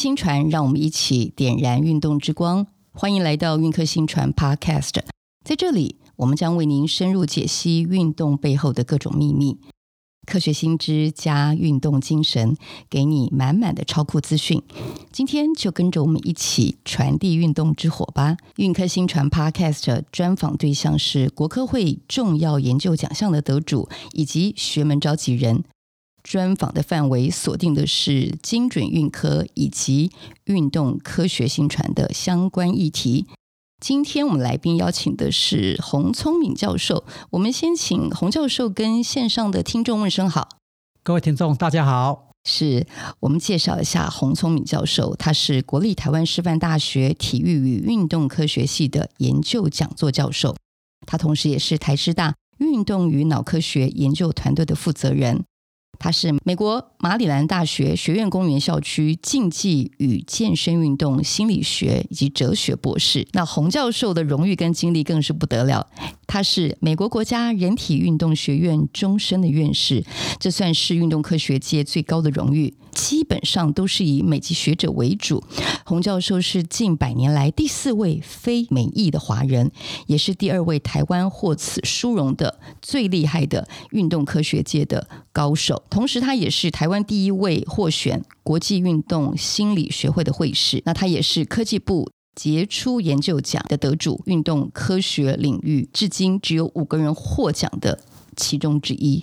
科薪传，让我们一起点燃运动之光。欢迎来到运科星传 Podcast，在这里，我们将为您深入解析运动背后的各种秘密，科学新知加运动精神，给你满满的超酷资讯。今天就跟着我们一起传递运动之火吧！运科星传 Podcast 专访对象是国科会重要研究奖项的得主以及学门召集人。专访的范围锁定的是精准运科以及运动科学新传的相关议题。今天我们来宾邀请的是洪聪敏教授。我们先请洪教授跟线上的听众问声好。各位听众，大家好。是我们介绍一下洪聪敏教授，他是国立台湾师范大学体育与运动科学系的研究讲座教授，他同时也是台师大运动与脑科学研究团队的负责人。他是美国马里兰大学学院公园校区竞技与健身运动心理学以及哲学博士。那洪教授的荣誉跟经历更是不得了，他是美国国家人体运动学院终身的院士，这算是运动科学界最高的荣誉。基本上都是以美籍学者为主。洪教授是近百年来第四位非美裔的华人，也是第二位台湾获此殊荣的最厉害的运动科学界的高手。同时，他也是台湾第一位获选国际运动心理学会的会士。那他也是科技部杰出研究奖的得主，运动科学领域至今只有五个人获奖的。其中之一。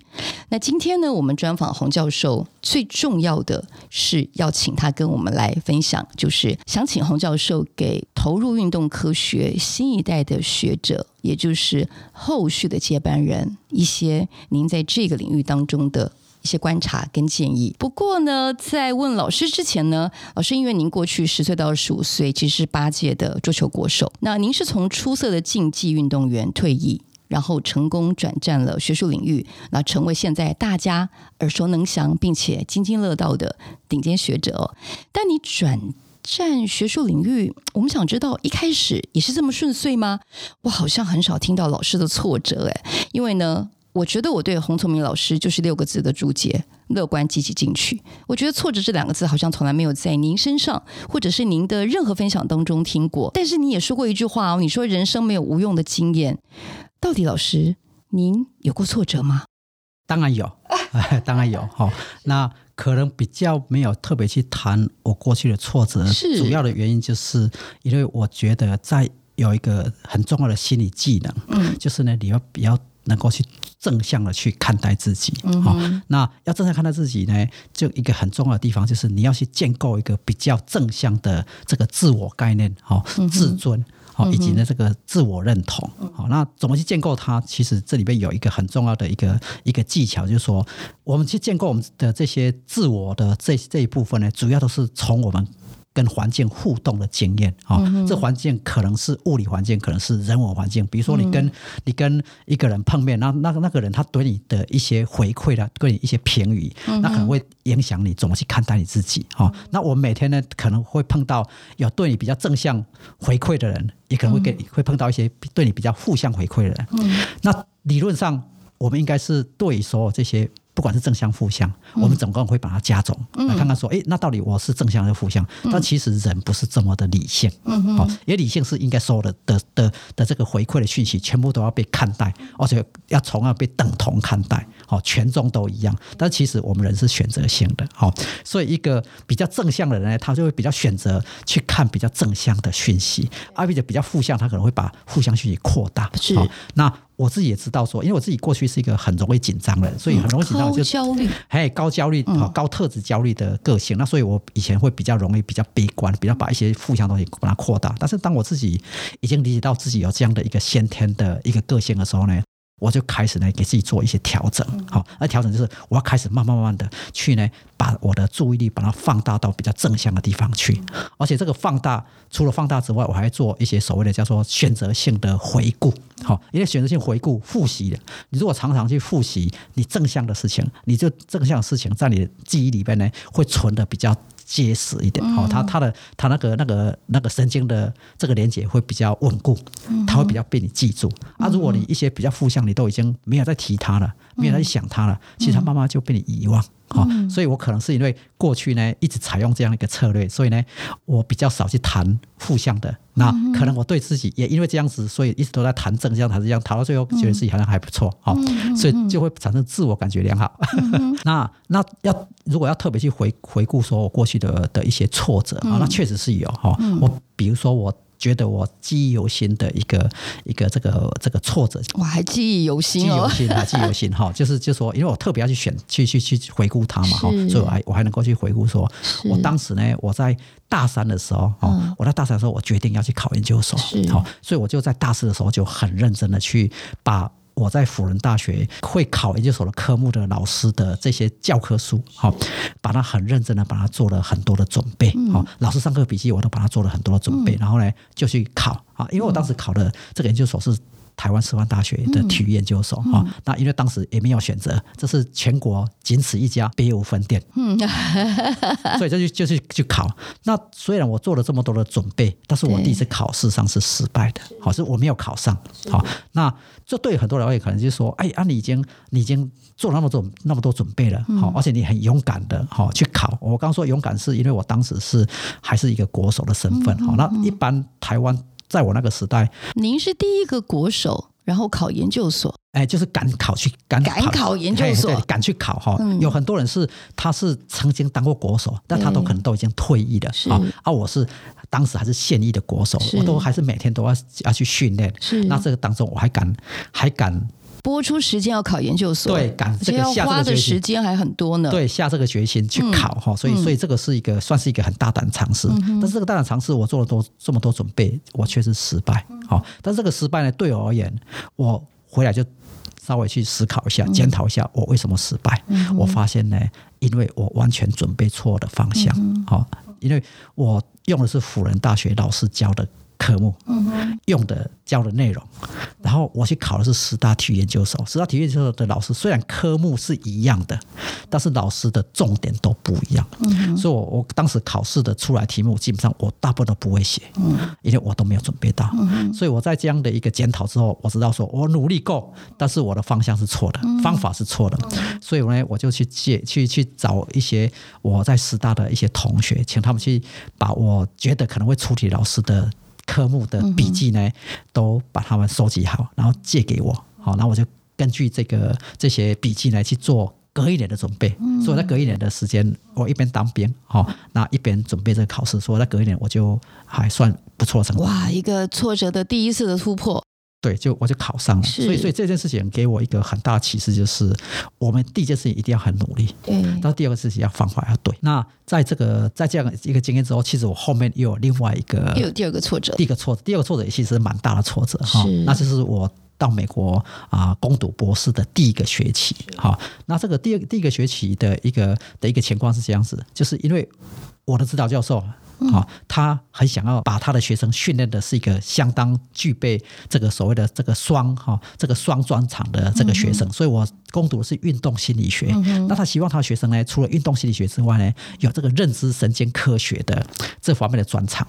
那今天呢，我们专访洪教授，最重要的是要请他跟我们来分享，就是想请洪教授给投入运动科学新一代的学者，也就是后续的接班人，一些您在这个领域当中的一些观察跟建议。不过呢，在问老师之前呢，老师因为您过去十岁到二十五岁其实是八届的桌球国手，那您是从出色的竞技运动员退役。然后成功转战了学术领域，那成为现在大家耳熟能详并且津津乐道的顶尖学者。但你转战学术领域，我们想知道一开始也是这么顺遂吗？我好像很少听到老师的挫折哎，因为呢，我觉得我对洪聪明老师就是六个字的注解：乐观积极进取。我觉得挫折这两个字好像从来没有在您身上或者是您的任何分享当中听过。但是你也说过一句话哦，你说人生没有无用的经验。到底老师，您有过挫折吗？当然有，当然有哈。那可能比较没有特别去谈我过去的挫折，是主要的原因就是因为我觉得在有一个很重要的心理技能，嗯，就是呢，你要比较能够去正向的去看待自己，嗯哼，那要正向看待自己呢，就一个很重要的地方就是你要去建构一个比较正向的这个自我概念，哈，自尊。好，以及呢，这个自我认同，好，那怎么去建构它？其实这里边有一个很重要的一个一个技巧，就是说，我们去建构我们的这些自我的这这一部分呢，主要都是从我们。跟环境互动的经验啊，这环境可能是物理环境，可能是人文环境。比如说，你跟你跟一个人碰面，那那那个人他对你的一些回馈的，对你一些评语，那可能会影响你怎么去看待你自己啊。那我们每天呢，可能会碰到有对你比较正向回馈的人，也可能会给会碰到一些对你比较负向回馈的人。那理论上，我们应该是对所有这些。不管是正向负向，我们总共会把它加总，来看看说，哎，那到底我是正向还是负向？但其实人不是这么的理性，好，因为理性是应该所有的的的的这个回馈的讯息，全部都要被看待，而且要从而被等同看待，好，权重都一样。但其实我们人是选择性的，好，所以一个比较正向的人呢，他就会比较选择去看比较正向的讯息，而比较比较负向，他可能会把负向讯息扩大。是，那。我自己也知道说，因为我自己过去是一个很容易紧张的人，所以很容易紧张就焦虑，还高焦虑、嗯、高特质焦虑的个性。那所以我以前会比较容易比较悲观，比较把一些负向东西把它扩大。但是当我自己已经理解到自己有这样的一个先天的一个个性的时候呢，我就开始呢给自己做一些调整。好，那调整就是我要开始慢慢慢慢的去呢。把我的注意力把它放大到比较正向的地方去，而且这个放大除了放大之外，我还做一些所谓的叫做选择性的回顾。好，因为选择性回顾复习的，你如果常常去复习你正向的事情，你就正向的事情在你的记忆里边呢会存的比较结实一点。好，它它的它那个那个那个神经的这个连接会比较稳固，它会比较被你记住。啊，如果你一些比较负向，你都已经没有在提它了，没有在想它了，其实它慢慢就被你遗忘。哈、嗯，所以我可能是因为过去呢一直采用这样一个策略，所以呢我比较少去谈负向的。那可能我对自己也因为这样子，所以一直都在谈正向，谈这样，谈到最后觉得自己好像还不错，哈、嗯，所以就会产生自我感觉良好。嗯、那那要如果要特别去回回顾说我过去的的一些挫折啊、嗯，那确实是有哈。我比如说我。觉得我记忆犹新的一个一个这个这个挫折，我还记忆犹新哦，记忆犹新啊，记忆犹新。哈，就是就是说，因为我特别要去选去去去回顾它嘛哈，所以我还我还能够去回顾说，我当时呢，我在大三的时候哦、嗯，我在大三的时候，我决定要去考研究所，好，所以我就在大四的时候就很认真的去把。我在辅仁大学会考研究所的科目的老师的这些教科书，好，把它很认真的把它做了很多的准备，好，老师上课笔记我都把它做了很多的准备，然后呢就去考啊，因为我当时考的这个研究所是。台湾师范大学的体育研究所哈、那因为当时也没有选择，这是全国仅此一家，别无分店，嗯，所以就去就去去考。那虽然我做了这么多的准备，但是我第一次考试上是失败的，好，是我没有考上。好，那这对很多人也可能就是说，哎啊，你已经你已经做了那么多那么多准备了，好，而且你很勇敢的哈去考。我刚说勇敢是因为我当时是还是一个国手的身份，好，那一般台湾。在我那个时代，您是第一个国手，然后考研究所，哎，就是敢考去敢考，敢考研究所，敢去考哈、嗯。有很多人是他是曾经当过国手，但他都可能都已经退役了啊。啊，我是当时还是现役的国手，我都还是每天都要要去训练。是，那这个当中我还敢还敢。拨出时间要考研究所，对，赶这个下这个，花的时间还很多呢。对，下这个决心去考哈、嗯，所以所以这个是一个算是一个很大胆尝试、嗯。但是这个大胆尝试，我做了多这么多准备，我确实失败。好、嗯，但是这个失败呢，对我而言，我回来就稍微去思考一下，检、嗯、讨一下我为什么失败、嗯。我发现呢，因为我完全准备错的方向。好、嗯，因为我用的是辅仁大学老师教的。科目用的教的内容，然后我去考的是十大体育研究所。十大体育研究所的老师虽然科目是一样的，但是老师的重点都不一样。所以我我当时考试的出来题目，基本上我大部分都不会写，因为我都没有准备到。所以我在这样的一个检讨之后，我知道说我努力够，但是我的方向是错的，方法是错的。所以呢，我就去借去去找一些我在师大的一些同学，请他们去把我觉得可能会出题老师的。科目的笔记呢，都把它们收集好，然后借给我。好，那我就根据这个这些笔记来去做隔一年的准备。所以我在隔一年的时间，我一边当兵，好，那一边准备这个考试。所以我在隔一年，我就还算不错的成绩。哇，一个挫折的第一次的突破。对，就我就考上了，所以所以这件事情给我一个很大的启示，就是我们第一件事情一定要很努力，对，但是第二个事情要方法要对。那在这个在这样一个经验之后，其实我后面又有另外一个又有第二个挫折，第一个挫折，第二个挫折也其实蛮大的挫折哈，那就是我到美国啊攻读博士的第一个学期，好，那这个第二第一个学期的一个的一个情况是这样子，就是因为我的指导教授。好、哦，他很想要把他的学生训练的是一个相当具备这个所谓的这个双哈、哦、这个双专长的这个学生，所以我攻读的是运动心理学。那他希望他的学生呢，除了运动心理学之外呢，有这个认知神经科学的这方面的专长。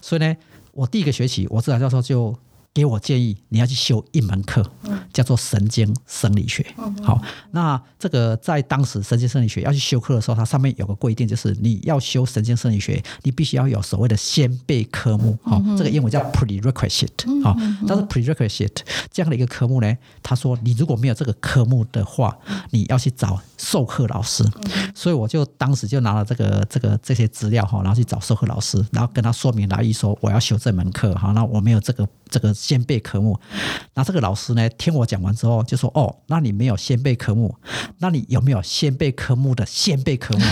所以呢，我第一个学期，我指导教授就。给我建议，你要去修一门课，叫做神经生理学。好，那这个在当时神经生理学要去修课的时候，它上面有个规定，就是你要修神经生理学，你必须要有所谓的先备科目。好，这个英文叫 prerequisite。好，但是 prerequisite 这样的一个科目呢，他说你如果没有这个科目的话，你要去找授课老师。所以我就当时就拿了这个这个这些资料哈，然后去找授课老师，然后跟他说明来意，说我要修这门课。好，那我没有这个这个。先备科目，那这个老师呢，听我讲完之后就说：“哦，那你没有先备科目，那你有没有先备科目的先备科目？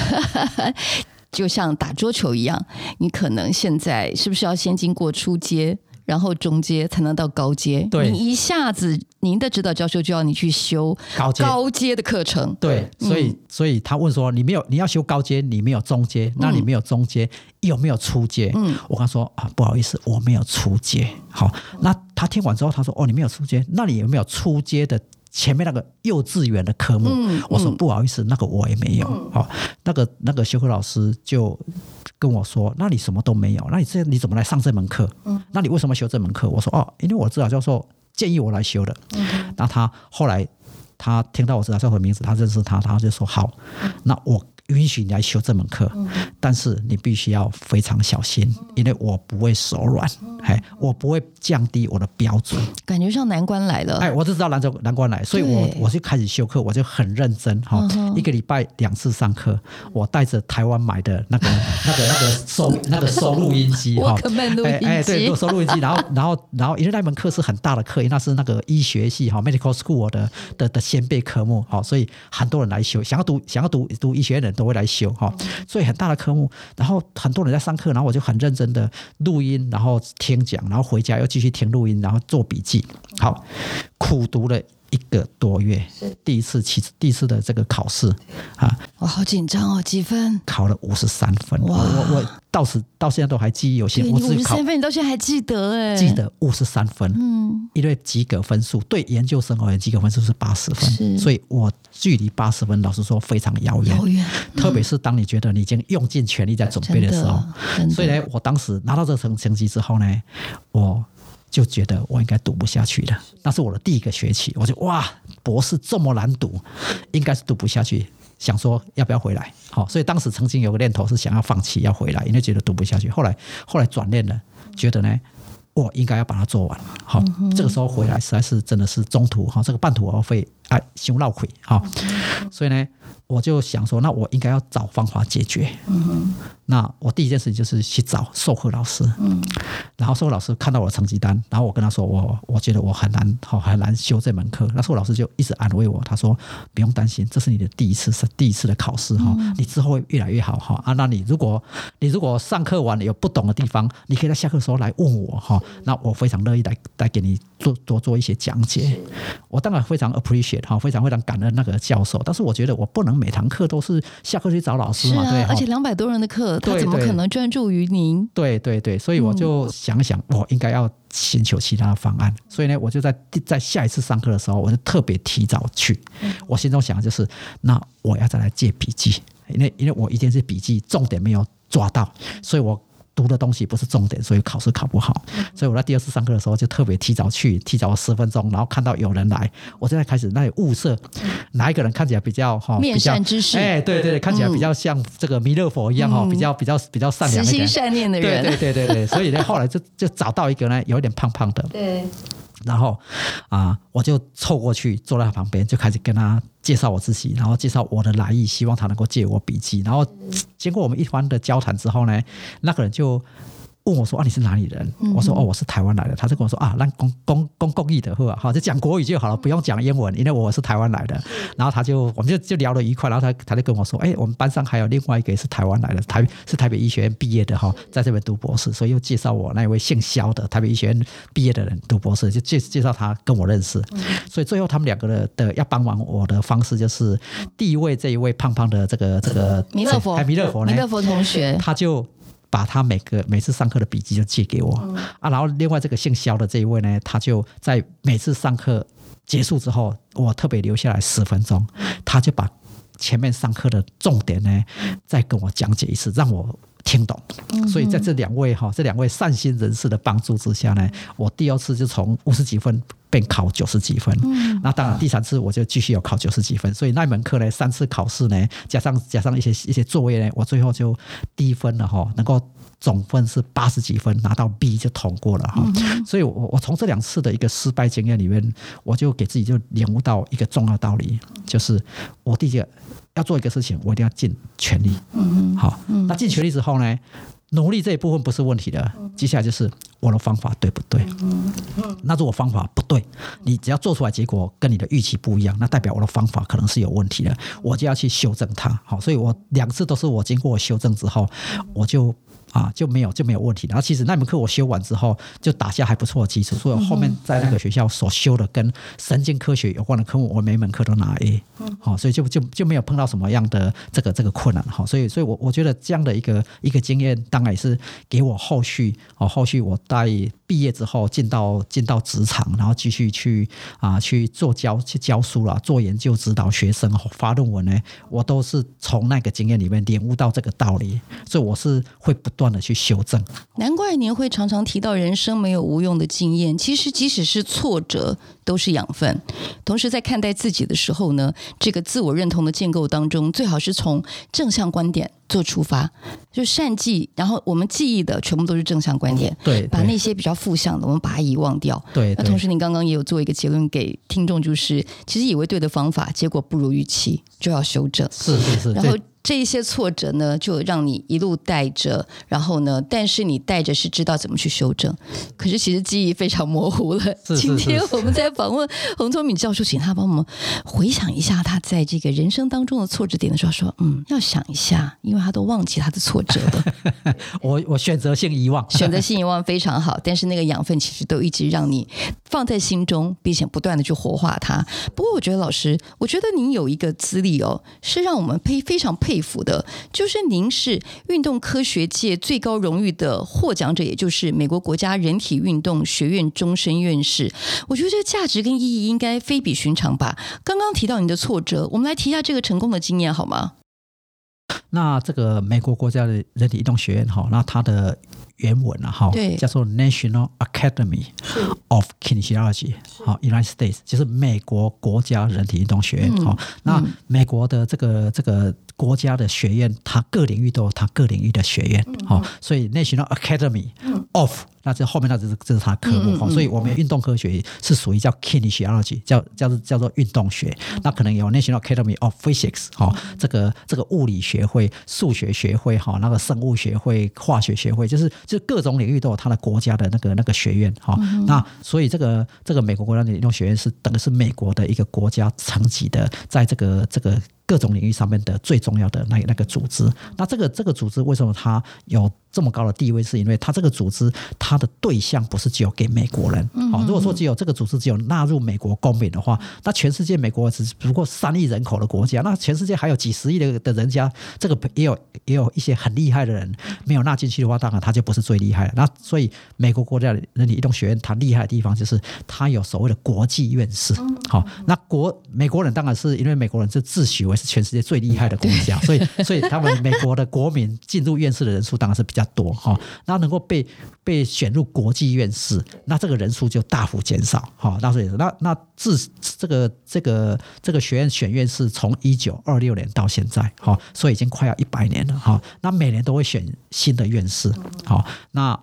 就像打桌球一样，你可能现在是不是要先经过初阶？”然后中阶才能到高阶，对，你一下子您的指导教授就要你去修高阶高阶的课程，对，所以、嗯、所以他问说，你没有你要修高阶，你没有中阶，那你没有中阶、嗯、有没有初阶？嗯，我跟他说啊，不好意思，我没有初阶。好，那他听完之后他说哦，你没有初阶，那你有没有初阶的？前面那个幼稚园的科目，嗯嗯、我说不好意思，那个我也没有。好、嗯，那个那个修课老师就跟我说：“那你什么都没有，那你这你怎么来上这门课？嗯，那你为什么修这门课？”我说：“哦，因为我指导教授建议我来修的。嗯”那他后来他听到我指导教授的名字，他认识他，他就说好，那我。允许你来修这门课，但是你必须要非常小心，因为我不会手软，哎，我不会降低我的标准。感觉像难关来了，哎，我就知道难关难关来，所以我我就开始修课，我就很认真哈，一个礼拜两次上课，我带着台湾买的那个那个那个收 那个收录音机哈，哎哎对，收录音机，然后然后然后因为那门课是很大的课，因为那是那个医学系哈 medical school 的的的先备科目，好，所以很多人来修，想要读想要读读医学的人。都会来修哈，所以很大的科目，然后很多人在上课，然后我就很认真的录音，然后听讲，然后回家又继续听录音，然后做笔记，好，苦读了。一个多月，第一次期第一次的这个考试啊，我好紧张哦，几分？考了五十三分，哇我我我到时到现在都还记忆犹新。五十三分，你到现在还记得哎？记得五十三分，嗯，因为及格分数对研究生而言，及格分数是八十分，所以我距离八十分，老实说非常遥远。遥远，特别是当你觉得你已经用尽全力在准备的时候，所以呢，我当时拿到这个成成绩之后呢，我。就觉得我应该读不下去了，那是我的第一个学期，我就哇，博士这么难读，应该是读不下去，想说要不要回来？好，所以当时曾经有个念头是想要放弃，要回来，因为觉得读不下去。后来后来转念了，觉得呢，我应该要把它做完。好，这个时候回来实在是真的是中途哈，这个半途而废，哎，心闹亏哈，所以呢。我就想说，那我应该要找方法解决。嗯哼，那我第一件事情就是去找授课老师。嗯，然后授课老师看到我的成绩单，然后我跟他说，我我觉得我很难，好很难修这门课。那授课老师就一直安慰我，他说不用担心，这是你的第一次，是第一次的考试哈，你之后会越来越好哈。啊，那你如果你如果上课完了有不懂的地方，你可以在下课的时候来问我哈。那我非常乐意来来给你做多做一些讲解。我当然非常 appreciate 哈，非常非常感恩那个教授，但是我觉得我不能。每堂课都是下课去找老师嘛，啊、对，而且两百多人的课，他怎么可能专注于您？对对对，所以我就想想，我应该要寻求其他的方案。所以呢，我就在在下一次上课的时候，我就特别提早去。我心中想的就是，那我要再来借笔记，因为因为我一定是笔记重点没有抓到，所以我。读的东西不是重点，所以考试考不好。所以我在第二次上课的时候就特别提早去，提早十分钟，然后看到有人来，我现在开始那里物色哪一个人看起来比较哈，面善之士，哎，对对对，看起来比较像这个弥勒佛一样哈，比较比较比较善良、慈心善念的人，对对对对对。所以呢，后来就就找到一个呢，有一点胖胖的，对。然后啊，我就凑过去坐在他旁边，就开始跟他介绍我自己，然后介绍我的来意，希望他能够借我笔记。然后经过我们一番的交谈之后呢，那个人就。问我说啊，你是哪里人？我说哦，我是台湾来的。他就跟我说啊，那公公公共义的话，好，就讲国语就好了，不用讲英文，因为我是台湾来的。然后他就我们就就聊得愉快，然后他他就跟我说，哎，我们班上还有另外一个也是台湾来的，台是台北医学院毕业的哈，在这边读博士，所以又介绍我那一位姓肖的台北医学院毕业的人读博士，就介介绍他跟我认识。所以最后他们两个的的要帮忙我的方式就是，第一位这一位胖胖的这个这个弥勒佛，弥勒佛，弥勒佛同学，他就。把他每个每次上课的笔记就借给我。啊，然后另外这个姓肖的这一位呢，他就在每次上课结束之后，我特别留下来十分钟，他就把前面上课的重点呢再跟我讲解一次，让我听懂。所以在这两位哈这两位善心人士的帮助之下呢，我第二次就从五十几分。变考九十几分，那当然第三次我就继续有考九十几分，所以那门课呢，三次考试呢，加上加上一些一些作业呢，我最后就低分了哈，能够总分是八十几分，拿到 B 就通过了哈。所以我我从这两次的一个失败经验里面，我就给自己就领悟到一个重要道理，就是我第一个要做一个事情，我一定要尽全力。嗯嗯好，那尽全力之后呢？努力这一部分不是问题的，接下来就是我的方法对不对？那如果方法不对，你只要做出来结果跟你的预期不一样，那代表我的方法可能是有问题的，我就要去修正它。好，所以我两次都是我经过修正之后，我就。啊，就没有就没有问题。然后其实那门课我修完之后，就打下还不错的基础。所以后面在那个学校所修的跟神经科学有关的科目，我每门课都拿 A。好，所以就就就没有碰到什么样的这个这个困难。好，所以所以我我觉得这样的一个一个经验，当然也是给我后续哦，后续我在毕业之后进到进到职场，然后继续去啊去做教去教书了，做研究指导学生发论文呢，我都是从那个经验里面领悟到这个道理。所以我是会不。断的去修正。难怪您会常常提到人生没有无用的经验，其实即使是挫折都是养分。同时在看待自己的时候呢，这个自我认同的建构当中，最好是从正向观点做出发，就善记，然后我们记忆的全部都是正向观点，对，把那些比较负向的，我们把它遗忘掉。对，那同时您刚刚也有做一个结论给听众，就是其实以为对的方法，结果不如预期，就要修正。是是是，然后。这一些挫折呢，就让你一路带着，然后呢，但是你带着是知道怎么去修正，可是其实记忆非常模糊了。是是是是，今天我们在访问 洪聪敏教授，请他帮我们回想一下他在这个人生当中的挫折点的时候，说：“嗯，要想一下，因为他都忘记他的挫折了。我”我我选择性遗忘，选择性遗忘非常好，但是那个养分其实都一直让你放在心中，并且不断的去活化它。不过我觉得老师，我觉得您有一个资历哦，是让我们非非常佩。佩服的，就是您是运动科学界最高荣誉的获奖者，也就是美国国家人体运动学院终身院士。我觉得这个价值跟意义应该非比寻常吧。刚刚提到你的挫折，我们来提一下这个成功的经验好吗？那这个美国国家的人体运动学院哈，那它的。原文啊，哈，叫做 National Academy of Kinesiology，好，United States 就是美国国家人体运动学院，好、嗯，那美国的这个这个国家的学院，它各领域都有它各领域的学院，好、嗯，所以 National Academy of 那这后面那这是这是它科目哈、嗯，所以我们运动科学是属于叫 Kinesiology，叫叫做叫做运动学。那可能有 National Academy of Physics，好，这个这个物理学会、数学学会，哈，那个生物学会、化学学会，就是就各种领域都有它的国家的那个那个学院，哈、嗯。那所以这个这个美国国家的运动学院是等于是美国的一个国家层级的，在这个这个。各种领域上面的最重要的那那个组织，那这个这个组织为什么它有这么高的地位？是因为他这个组织他的对象不是只有给美国人。好，如果说只有这个组织只有纳入美国公民的话，那全世界美国只不过三亿人口的国家，那全世界还有几十亿的的人家，这个也有也有一些很厉害的人没有纳进去的话，当然他就不是最厉害的。那所以美国国家人体运动学院它厉害的地方就是它有所谓的国际院士。好，那国美国人当然是因为美国人是自诩为。是全世界最厉害的国家，所以 所以他们美国的国民进入院士的人数当然是比较多哈。那能够被被选入国际院士，那这个人数就大幅减少哈。那所以那那自这个这个这个学院选院士从一九二六年到现在哈，所以已经快要一百年了哈。那每年都会选新的院士好，那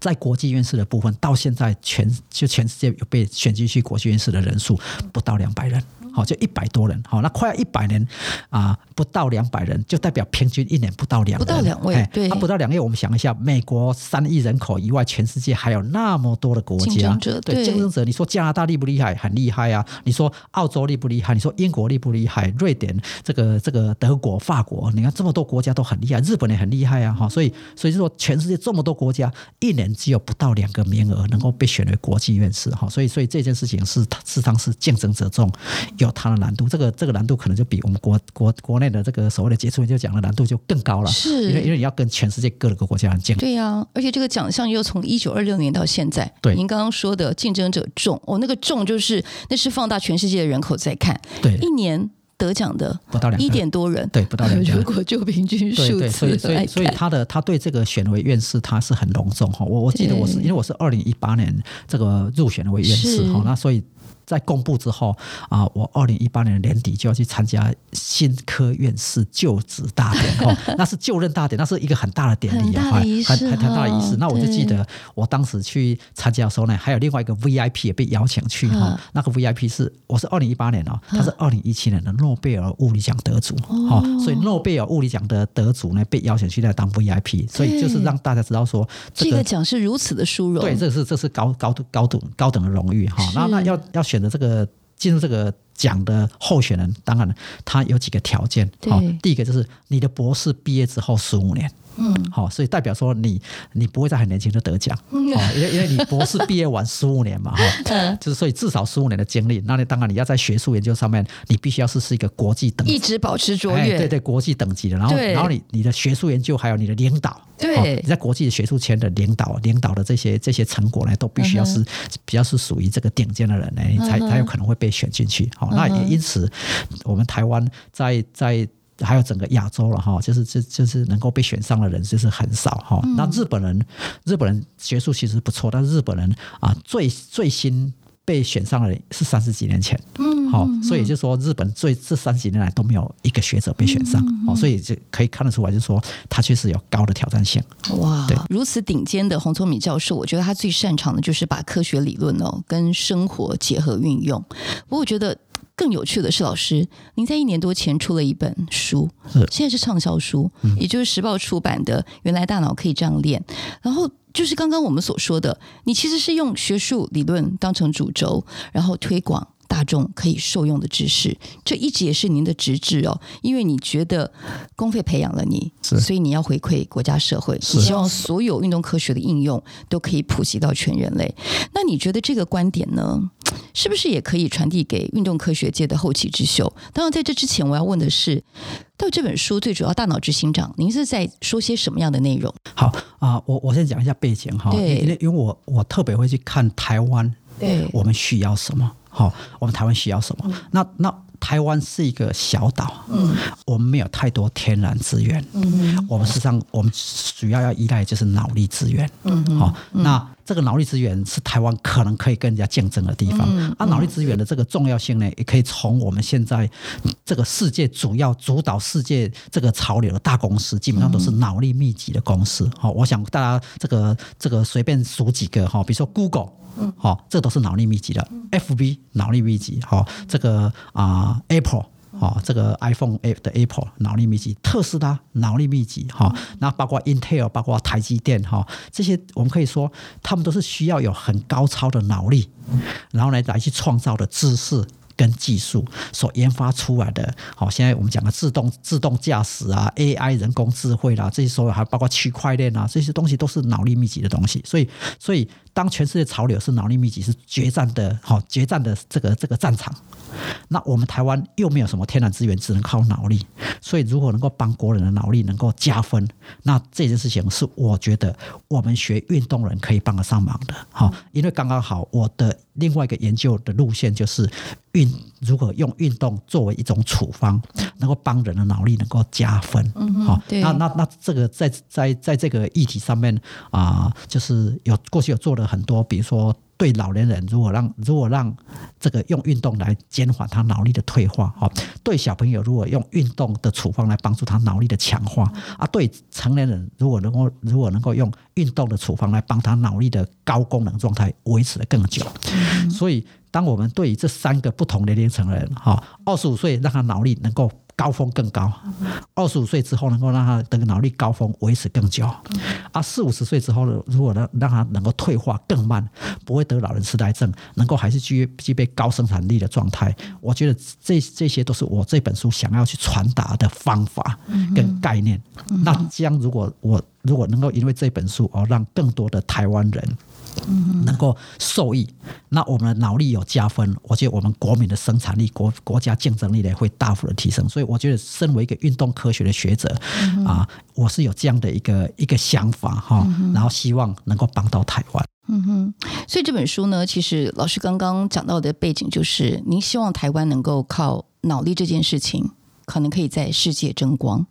在国际院士的部分，到现在全就全世界有被选进去国际院士的人数不到两百人。好，就一百多人，好，那快要一百年啊，不到两百人，就代表平均一年不到两，不到两位，对，他不到两位。我们想一下，美国三亿人口以外，全世界还有那么多的国家，竞争者，对，竞争者。你说加拿大厉不厉害？很厉害啊！你说澳洲厉不厉害？你说英国厉不厉害？瑞典、这个这个德国、法国，你看这么多国家都很厉害，日本也很厉害啊！哈，所以所以就说，全世界这么多国家，一年只有不到两个名额能够被选为国际院士，哈，所以所以这件事情是事实上是竞争者众。有它的难度，这个这个难度可能就比我们国国国内的这个所谓的杰出研究奖的难度就更高了，是，因为因为你要跟全世界各个国家很竞争。对呀、啊，而且这个奖项又从一九二六年到现在，对，您刚刚说的竞争者众，哦，那个众就是那是放大全世界的人口在看，对，一年得奖的不到两一点多人，对，不到两个。如果就平均数字，所以所以所以他的他对这个选为院士他是很隆重哈，我我记得我是因为我是二零一八年这个入选为院士哈，那所以。在公布之后啊，我二零一八年年底就要去参加新科院士就职大典哦，那是就任大典，那是一个很大的典礼啊，很很很大的仪式。那我就记得我当时去参加的时候呢，还有另外一个 VIP 也被邀请去哈，那个 VIP 是我是二零一八年哦，他是二零一七年的诺贝尔物理奖得主哦，所以诺贝尔物理奖的得主呢被邀请去那当 VIP，所以就是让大家知道说这个奖是如此的殊荣，对，这是这是高高度高度高等的荣誉哈。那那要要选择这个进入这个奖的候选人，当然他有几个条件。好，第一个就是你的博士毕业之后十五年。嗯，好，所以代表说你你不会在很年轻就得奖，哦，因为因为你博士毕业晚十五年嘛，哈，就是所以至少十五年的经历，那你当然你要在学术研究上面，你必须要是是一个国际等级，一直保持卓越，对对，国际等级的，然后然后你你的学术研究还有你的领导，对，你在国际的学术圈的领导领导的这些这些成果呢，都必须要是比较是属于这个顶尖的人呢，你才才有可能会被选进去，好，那也因此我们台湾在在。还有整个亚洲了哈，就是这就是能够被选上的人就是很少哈。嗯、那日本人，日本人学术其实不错，但是日本人啊，最最新被选上的人是三十几年前，嗯，好，所以就是说，日本最这三十几年来都没有一个学者被选上，哦、嗯，所以就可以看得出来，就是说他确实有高的挑战性。哇，对，如此顶尖的洪聪敏教授，我觉得他最擅长的就是把科学理论哦跟生活结合运用。不过我觉得。更有趣的是，老师，您在一年多前出了一本书，现在是畅销书，嗯、也就是时报出版的《原来大脑可以这样练》。然后就是刚刚我们所说的，你其实是用学术理论当成主轴，然后推广大众可以受用的知识。这一直也是您的职志哦，因为你觉得公费培养了你，所以你要回馈国家社会，你希望所有运动科学的应用都可以普及到全人类。那你觉得这个观点呢？是不是也可以传递给运动科学界的后起之秀？当然，在这之前，我要问的是，到这本书最主要，大脑执行长，您是在说些什么样的内容？好啊，我我先讲一下背景哈，对因为因为我我特别会去看台湾，对，我们需要什么？好，我们台湾需要什么？嗯、那那。台湾是一个小岛，嗯，我们没有太多天然资源，嗯，我们实际上我们主要要依赖就是脑力资源，嗯，好，那这个脑力资源是台湾可能可以跟人家竞争的地方。嗯，啊，脑力资源的这个重要性呢，也可以从我们现在这个世界主要主导世界这个潮流的大公司，基本上都是脑力密集的公司。好，我想大家这个这个随便数几个哈，比如说 Google。嗯，好，这都是脑力密集的。FB 脑力密集，好，这个啊 Apple，哦，这个 iPhone 的 Apple 脑力密集，特斯拉脑力密集，哈，那包括 Intel，包括台积电，哈，这些我们可以说，他们都是需要有很高超的脑力，然后来来去创造的知识。跟技术所研发出来的，好，现在我们讲的自动自动驾驶啊，AI 人工智慧啦，这些所有还包括区块链啊，这些东西都是脑力密集的东西。所以，所以当全世界潮流是脑力密集，是决战的，好，决战的这个这个战场。那我们台湾又没有什么天然资源，只能靠脑力。所以，如果能够帮国人的脑力能够加分，那这件事情是我觉得我们学运动人可以帮得上忙的。好，因为刚刚好我的另外一个研究的路线就是运，如果用运动作为一种处方，能够帮人的脑力能够加分。好，那那那这个在在在这个议题上面啊，就是有过去有做了很多，比如说。对老年人，如果让如果让这个用运动来减缓他脑力的退化，哈，对小朋友如果用运动的处方来帮助他脑力的强化，啊，对成年人如果能够如果能够用运动的处方来帮他脑力的高功能状态维持的更久，所以当我们对于这三个不同年龄层的人，哈，二十五岁让他脑力能够。高峰更高，二十五岁之后能够让他的脑力高峰维持更久，啊，四五十岁之后呢，如果能让他能够退化更慢，不会得老人痴呆症，能够还是具具备高生产力的状态，我觉得这这些都是我这本书想要去传达的方法跟概念。那将如果我如果能够因为这本书而让更多的台湾人。能够受益，那我们的脑力有加分，我觉得我们国民的生产力、国国家竞争力呢会大幅的提升。所以我觉得，身为一个运动科学的学者、嗯、啊，我是有这样的一个一个想法哈，嗯、然后希望能够帮到台湾。嗯哼，所以这本书呢，其实老师刚刚讲到的背景就是，您希望台湾能够靠脑力这件事情。可能可以在世界争光。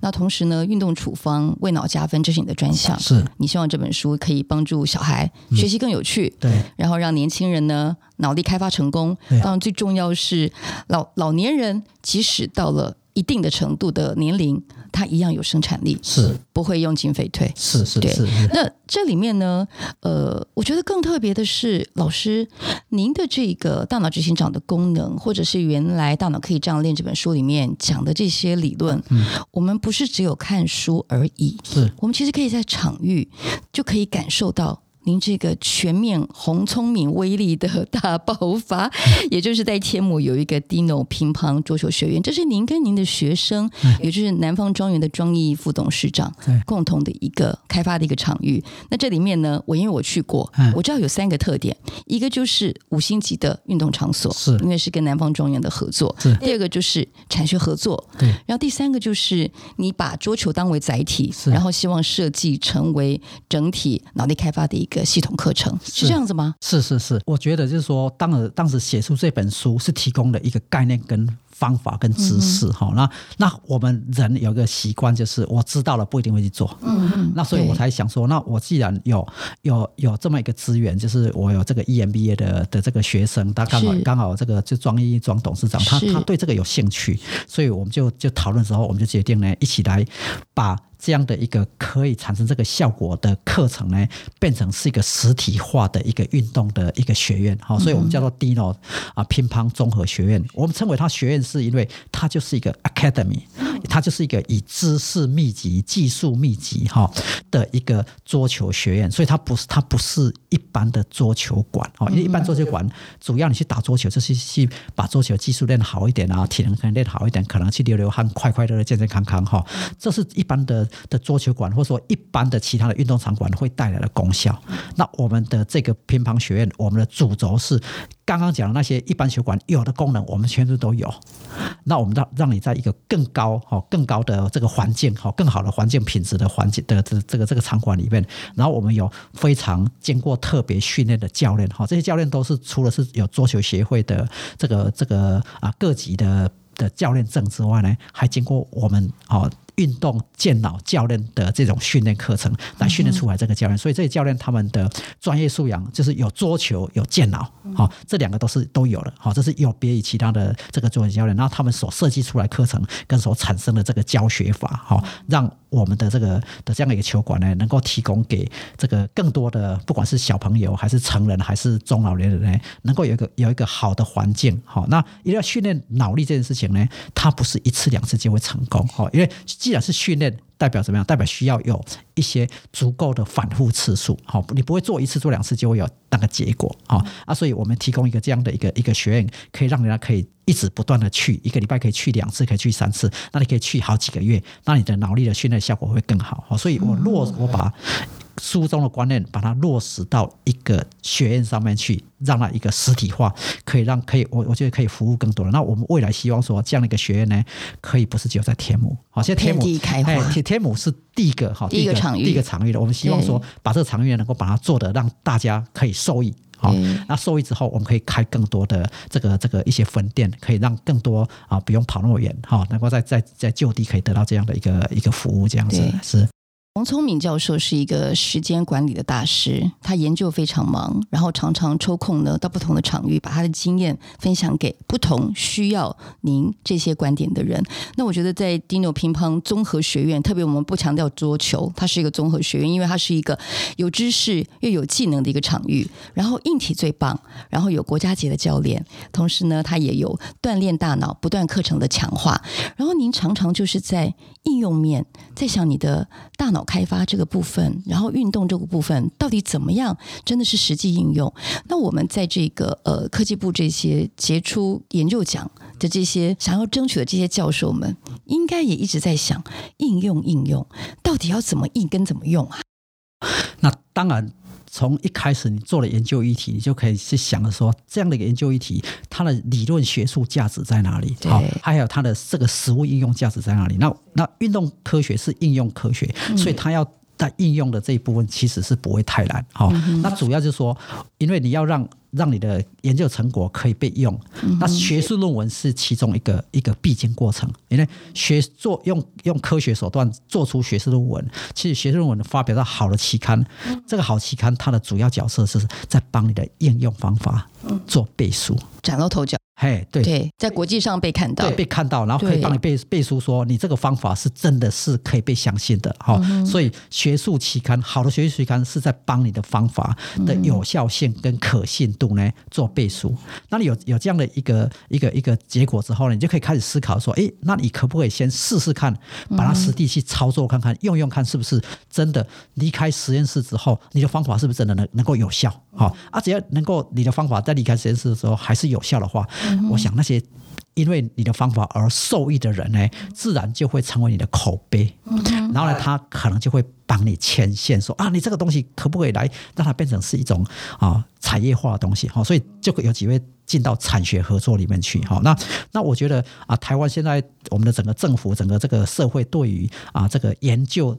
那同时呢，运动处方为脑加分，这是你的专项。是你希望这本书可以帮助小孩学习更有趣，嗯、对，然后让年轻人呢脑力开发成功。当然，最重要是老老年人，即使到了一定的程度的年龄。它一样有生产力，是不会用进废退，是是是。那这里面呢，呃，我觉得更特别的是，老师您的这个大脑执行长的功能，或者是原来大脑可以这样练这本书里面讲的这些理论，嗯，我们不是只有看书而已，是我们其实可以在场域就可以感受到。您这个全面红聪明威力的大爆发，也就是在天母有一个 Dino 乒乓桌球学院，这是您跟您的学生，也就是南方庄园的庄毅副董事长共同的一个开发的一个场域。那这里面呢，我因为我去过，我知道有三个特点，一个就是五星级的运动场所，是因为是跟南方庄园的合作；第二个就是产学合作，对；然后第三个就是你把桌球当为载体，然后希望设计成为整体脑力开发的一个。个系统课程，是，是这样子吗？是是是，我觉得就是说，当时当时写出这本书是提供了一个概念跟。方法跟知识哈、嗯，那那我们人有个习惯，就是我知道了不一定会去做。嗯嗯。那所以我才想说，那我既然有有有这么一个资源，就是我有这个 EMBA 的的这个学生，他刚好刚好这个就庄一庄董事长，他他对这个有兴趣，所以我们就就讨论之后，我们就决定呢，一起来把。这样的一个可以产生这个效果的课程呢，变成是一个实体化的一个运动的一个学院，好，所以我们叫做 Dino 啊乒乓综合学院。我们称为它学院，是因为它就是一个 Academy，它就是一个以知识密集、技术密集哈的一个桌球学院，所以它不是它不是一般的桌球馆哦，因为一般桌球馆主要你去打桌球就是去把桌球技术练好一点啊，体能可能练好一点，可能去流流汗、快快乐乐、健健康康哈，这是一般的。的桌球馆，或者说一般的其他的运动场馆会带来的功效。那我们的这个乒乓学院，我们的主轴是刚刚讲的那些一般球馆有的功能，我们全部都有。那我们让让你在一个更高、哈更高的这个环境、哈更好的环境品质的环境的这这个这个场馆里面，然后我们有非常经过特别训练的教练，哈这些教练都是除了是有桌球协会的这个这个啊各级的的教练证之外呢，还经过我们啊。运动健脑教练的这种训练课程来训练出来这个教练，所以这些教练他们的专业素养就是有桌球有健脑，好，这两个都是都有了，好，这是有别于其他的这个桌球教练，然后他们所设计出来课程跟所产生的这个教学法，好，让我们的这个的这样的一个球馆呢，能够提供给这个更多的不管是小朋友还是成人还是中老年人呢，能够有一个有一个好的环境，好，那一定要训练脑力这件事情呢，它不是一次两次就会成功，好，因为。既然是训练，代表怎么样？代表需要有一些足够的反复次数。好，你不会做一次、做两次就会有那个结果。好啊，所以我们提供一个这样的一个一个学院，可以让人家可以一直不断的去，一个礼拜可以去两次，可以去三次，那你可以去好几个月，那你的脑力的训练效果会更好。好，所以我若我把。书中的观念，把它落实到一个学院上面去，让它一个实体化，可以让可以我我觉得可以服务更多人。那我们未来希望说，这样的一个学院呢，可以不是只有在天母，好，现在天母开天天母是第一个哈，第一个场域，第一个场域的。我们希望说，把这个场域能够把它做的让大家可以受益，好，那受益之后，我们可以开更多的这个这个一些分店，可以让更多啊不用跑那么远哈，能够在在在就地可以得到这样的一个一个服务，这样子是。王聪敏教授是一个时间管理的大师，他研究非常忙，然后常常抽空呢到不同的场域，把他的经验分享给不同需要您这些观点的人。那我觉得在 Dino 乒乓综合学院，特别我们不强调桌球，它是一个综合学院，因为它是一个有知识又有技能的一个场域。然后硬体最棒，然后有国家级的教练，同时呢，它也有锻炼大脑、不断课程的强化。然后您常常就是在应用面，在想你的大脑。开发这个部分，然后运动这个部分到底怎么样？真的是实际应用？那我们在这个呃科技部这些杰出研究奖的这些想要争取的这些教授们，应该也一直在想应用应用到底要怎么应跟怎么用啊？那当然。从一开始你做了研究议题，你就可以去想着说，这样的一个研究议题，它的理论学术价值在哪里？好，还有它的这个实物应用价值在哪里？那那运动科学是应用科学，所以它要在应用的这一部分其实是不会太难。好，那主要就是说，因为你要让。让你的研究成果可以被用，那学术论文是其中一个一个必经过程。因为学做用用科学手段做出学术论文，其实学术论文发表到好的期刊，这个好期刊它的主要角色是在帮你的应用方法做背书，崭露头角。嘿，对对，在国际上被看到，对，被看到，然后可以帮你背背书，说你这个方法是真的是可以被相信的。哈，所以学术期刊好的学术期刊是在帮你的方法的有效性跟可信度呢做背书。那你有有这样的一个一个一个结果之后呢，你就可以开始思考说，哎，那你可不可以先试试看，把它实地去操作看看，用用看是不是真的离开实验室之后，你的方法是不是真的能能够有效？好，啊，只要能够你的方法在离开实验室的时候还是有效的话。我想那些因为你的方法而受益的人呢，自然就会成为你的口碑。然后呢，他可能就会帮你牵线，说啊，你这个东西可不可以来让它变成是一种啊产业化的东西？哈，所以就会有几位进到产学合作里面去。哈，那那我觉得啊，台湾现在我们的整个政府、整个这个社会对于啊这个研究。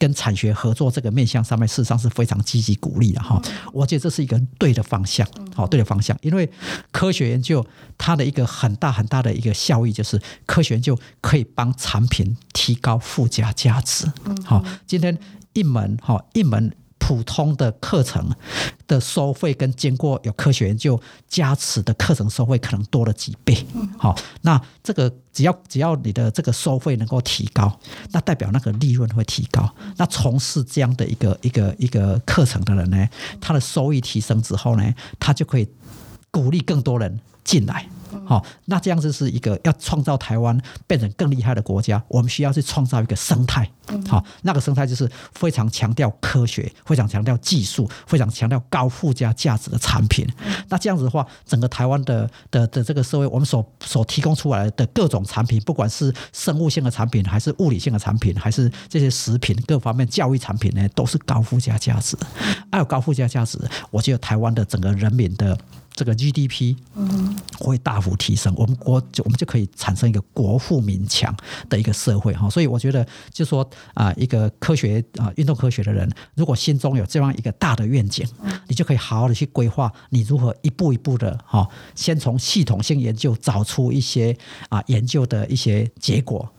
跟产学合作这个面向上面，事实上是非常积极鼓励的哈。我觉得这是一个对的方向，好，对的方向。因为科学研究它的一个很大很大的一个效益，就是科学研究可以帮产品提高附加价值。好，今天一门哈一门。普通的课程的收费跟经过有科学研究加持的课程收费可能多了几倍。好，那这个只要只要你的这个收费能够提高，那代表那个利润会提高。那从事这样的一个一个一个课程的人呢，他的收益提升之后呢，他就可以鼓励更多人进来。好，那这样子是一个要创造台湾变成更厉害的国家，我们需要去创造一个生态。好，那个生态就是非常强调科学，非常强调技术，非常强调高附加价值的产品。那这样子的话，整个台湾的的的这个社会，我们所所提供出来的各种产品，不管是生物性的产品，还是物理性的产品，还是这些食品各方面教育产品呢，都是高附加价值。还有高附加价值，我觉得台湾的整个人民的。这个 GDP 会大幅提升，我们国就我们就可以产生一个国富民强的一个社会哈，所以我觉得就说啊，一个科学啊运动科学的人，如果心中有这样一个大的愿景，你就可以好好的去规划你如何一步一步的哈，先从系统性研究找出一些啊研究的一些结果，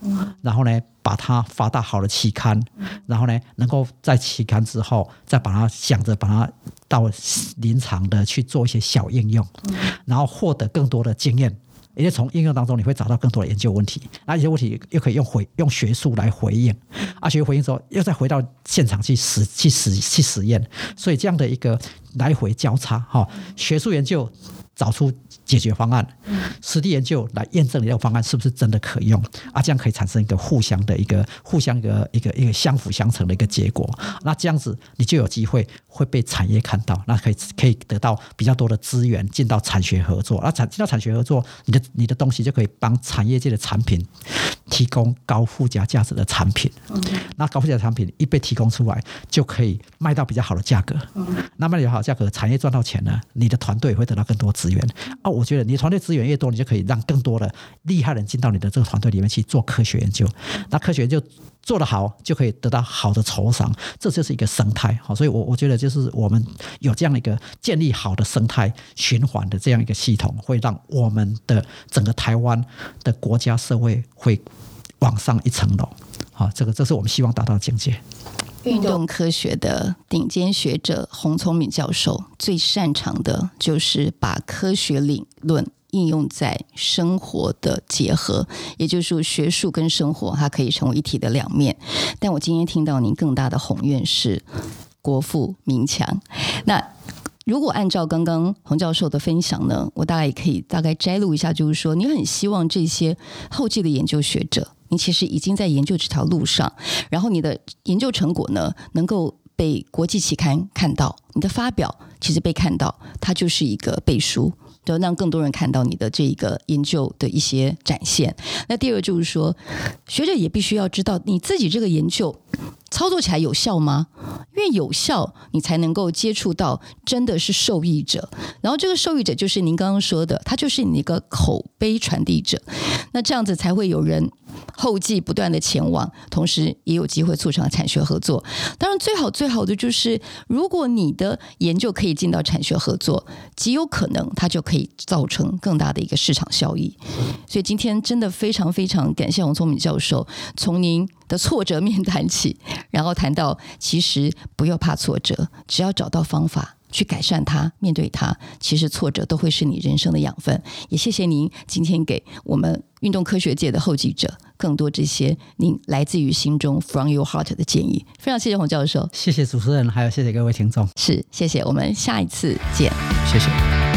然后呢，把它发到好的期刊，然后呢，能够在期刊之后再把它想着把它到临场的去做一些小应用，然后获得更多的经验。因为从应用当中你会找到更多的研究问题，那一些问题又可以用回用学术来回应，啊，学术回应之后又再回到现场去实去实去实验，所以这样的一个来回交叉哈，学术研究找出解决方案，实地研究来验证你这个方案是不是真的可用啊，这样可以产生一个互相的一个互相一个一个一个相辅相成的一个结果，那这样子你就有机会会被产业看到，那可以可以得到比较多的资源进到产学合作，那产进到产学合作，你的你的东西就可以帮产业界的产品提供高附加价值的产品，那高附加产品一被提供出来，就可以卖到比较好的价格，那卖到好价格，产业赚到钱呢，你的团队会得到更多资源。哦，我觉得你团队资源越多，你就可以让更多的厉害人进到你的这个团队里面去做科学研究，那科学研究做得好，就可以得到好的酬赏，这就是一个生态，好，所以我我觉得就是我们有这样一个建立好的生态循环的这样一个系统，会让我们的整个台湾的国家社会会往上一层楼，好，这个这是我们希望达到的境界。运动科学的顶尖学者洪聪敏教授最擅长的就是把科学理论应用在生活的结合，也就是说学术跟生活它可以成为一体的两面。但我今天听到您更大的宏愿是国富民强。那如果按照刚刚洪教授的分享呢，我大概也可以大概摘录一下，就是说你很希望这些后继的研究学者。你其实已经在研究这条路上，然后你的研究成果呢，能够被国际期刊看到，你的发表其实被看到，它就是一个背书，就让更多人看到你的这一个研究的一些展现。那第二就是说，学者也必须要知道你自己这个研究操作起来有效吗？因为有效，你才能够接触到真的是受益者，然后这个受益者就是您刚刚说的，他就是你一个口碑传递者，那这样子才会有人。后继不断的前往，同时也有机会促成产学合作。当然，最好最好的就是，如果你的研究可以进到产学合作，极有可能它就可以造成更大的一个市场效益。所以今天真的非常非常感谢王聪明教授，从您的挫折面谈起，然后谈到其实不要怕挫折，只要找到方法。去改善它，面对它，其实挫折都会是你人生的养分。也谢谢您今天给我们运动科学界的后继者更多这些您来自于心中 from your heart 的建议。非常谢谢洪教授，谢谢主持人，还有谢谢各位听众，是谢谢，我们下一次见，谢谢。